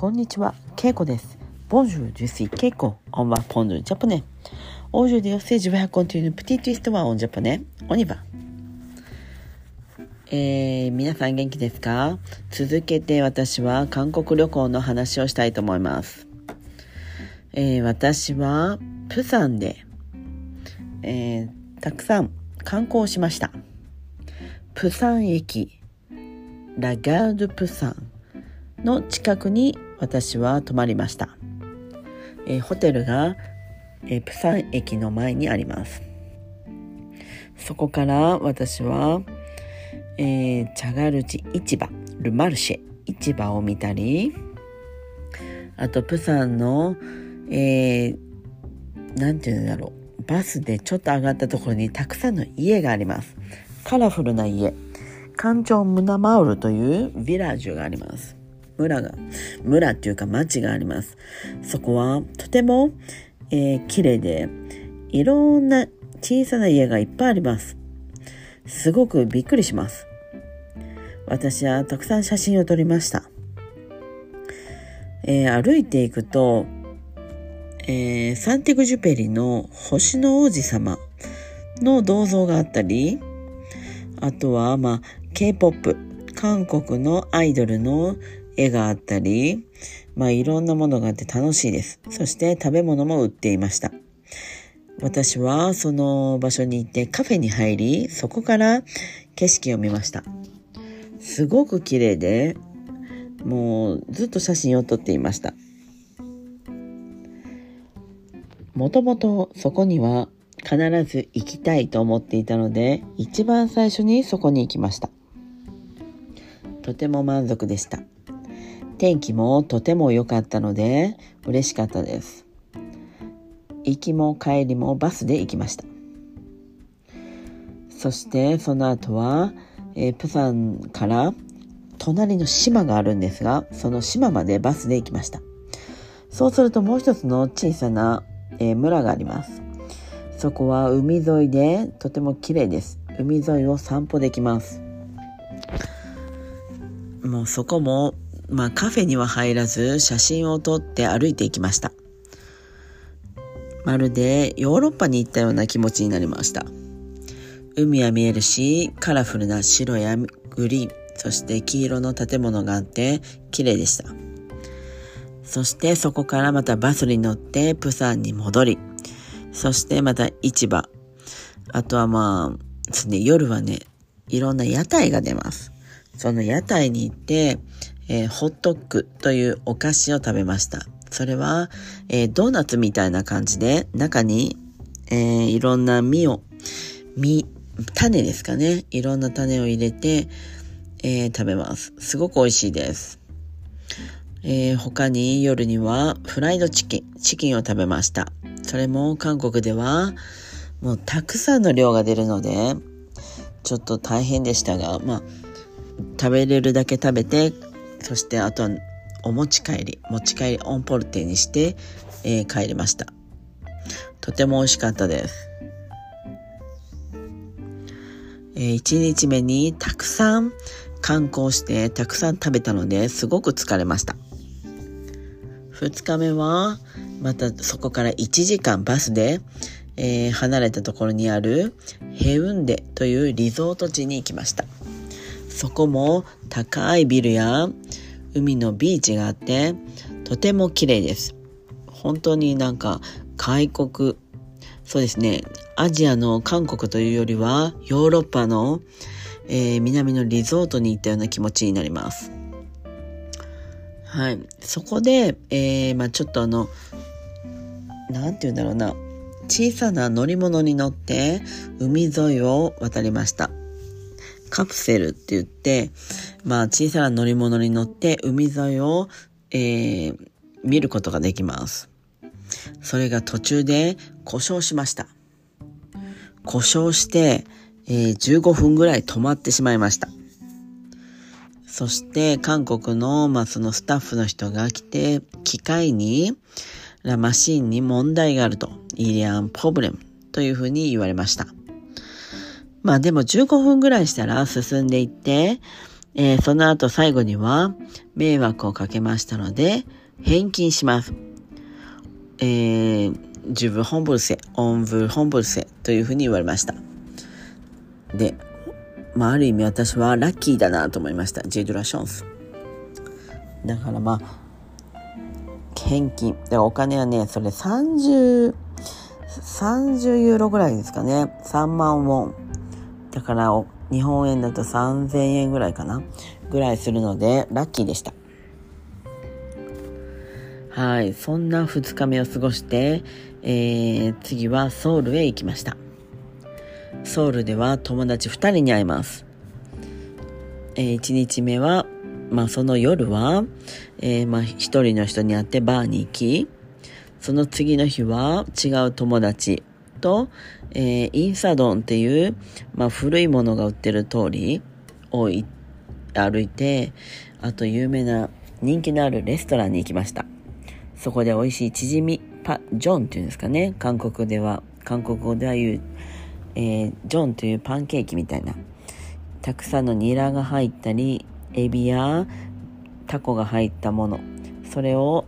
こんにちは、ケイコです。Bonjour, je suis Keiko. On va prendre le japonais. Aujourd'hui, je vais raconter une petite histoire en japonais. On y va. えー、皆さん元気ですか続けて私は韓国旅行の話をしたいと思います。えー、私はプサンで、えー、たくさん観光しました。プサン駅、ラガードプサンの近くに私は泊まりました。えー、ホテルが、えー、プサン駅の前にあります。そこから私は、えー、チャガルチ市場、ルマルシェ市場を見たり、あとプサンの、えー、ていうんだろう、バスでちょっと上がったところにたくさんの家があります。カラフルな家。環状ムナマウルというビラージュがあります。村が、村っていうか町があります。そこはとても、えー、綺麗で、いろんな小さな家がいっぱいあります。すごくびっくりします。私はたくさん写真を撮りました。えー、歩いていくと、えー、サンティグジュペリの星の王子様の銅像があったり、あとは、まあ、K-POP、韓国のアイドルの絵があったり、まあ、いろんなものがあって楽しいです。そして食べ物も売っていました。私はその場所に行ってカフェに入り、そこから景色を見ました。すごく綺麗で、もうずっと写真を撮っていました。もともとそこには必ず行きたいと思っていたので、一番最初にそこに行きました。とても満足でした。天気もとても良かったので嬉しかったです。行きも帰りもバスで行きました。そしてその後は、えー、プサンから隣の島があるんですが、その島までバスで行きました。そうするともう一つの小さな、え、村があります。そこは海沿いでとても綺麗です。海沿いを散歩できます。もうそこも、まあカフェには入らず写真を撮って歩いていきました。まるでヨーロッパに行ったような気持ちになりました。海は見えるし、カラフルな白やグリーン、そして黄色の建物があって綺麗でした。そしてそこからまたバスに乗ってプサンに戻り、そしてまた市場。あとはまあ、ですね、夜はね、いろんな屋台が出ます。その屋台に行って、えー、ホットックというお菓子を食べました。それは、えー、ドーナツみたいな感じで、中に、えー、いろんな実を、実、種ですかね。いろんな種を入れて、え食べます。すごく美味しいです。え他に夜にはフライドチキン、チキンを食べました。それも韓国ではもうたくさんの量が出るので、ちょっと大変でしたが、まあ、食べれるだけ食べて、そしてあとはお持ち帰り、持ち帰りオンポルテにして、えー、帰りました。とても美味しかったです。えー、1日目にたくさん観光してたくさん食べたのですごく疲れました。2日目はまたそこから1時間バスで、えー、離れたところにあるヘウンデというリゾート地に行きました。そこも高いビルや海のビーチがあってとても綺麗です。本当になんか開国、そうですね、アジアの韓国というよりはヨーロッパの、えー、南のリゾートに行ったような気持ちになります。はい。そこで、えー、まあちょっとあの、なんて言うんだろうな、小さな乗り物に乗って海沿いを渡りました。カプセルって言って、まあ小さな乗り物に乗って海沿いを、えー、見ることができます。それが途中で故障しました。故障して、えー、15分ぐらい止まってしまいました。そして韓国の、まあ、そのスタッフの人が来て、機械に、ラマシンに問題があると、イリアンポブレムというふうに言われました。まあでも15分ぐらいしたら進んでいって、えー、その後最後には、迷惑をかけましたので、返金します。えー、自分本部せ、オンブ本部せというふうに言われました。で、まあ、ある意味私はラッキーだなと思いました。ジェドラションス。だからまあ、返金。で、お金はね、それ30、30ユーロぐらいですかね。3万ウォン。だから、日本円だと3000円ぐらいかな。ぐらいするので、ラッキーでした。はい。そんな2日目を過ごして、えー、次はソウルへ行きました。ソウルでは友達2人に会います。えー、1日目は、まあその夜は、えー、まあ一人の人に会ってバーに行き、その次の日は違う友達と、えー、インサドンっていう、まあ古いものが売ってる通りを歩いて、あと有名な人気のあるレストランに行きました。そこで美味しいチヂミ、パ、ジョンっていうんですかね。韓国では、韓国語では言う、えー、ジョンというパンケーキみたいな。たくさんのニラが入ったり、エビやタコが入ったもの。それを、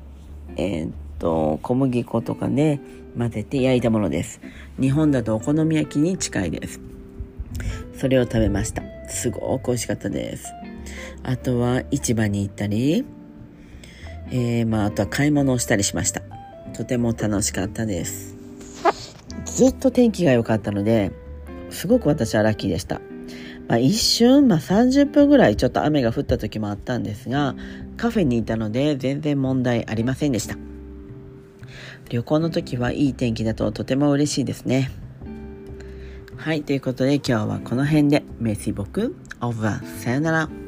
えー、っと、小麦粉とかで混ぜて焼いたものです。日本だとお好み焼きに近いです。それを食べました。すごく美味しかったです。あとは市場に行ったり、えー、まあ、あとは買い物をしたりしました。とても楽しかったです。ずっと天気が良かったので、すごく私はラッキーでした。まあ、一瞬、まあ、30分ぐらいちょっと雨が降った時もあったんですが、カフェにいたので全然問題ありませんでした。旅行の時はいい天気だととても嬉しいですね。はい、ということで今日はこの辺で、メシボク、オーバー、さよなら。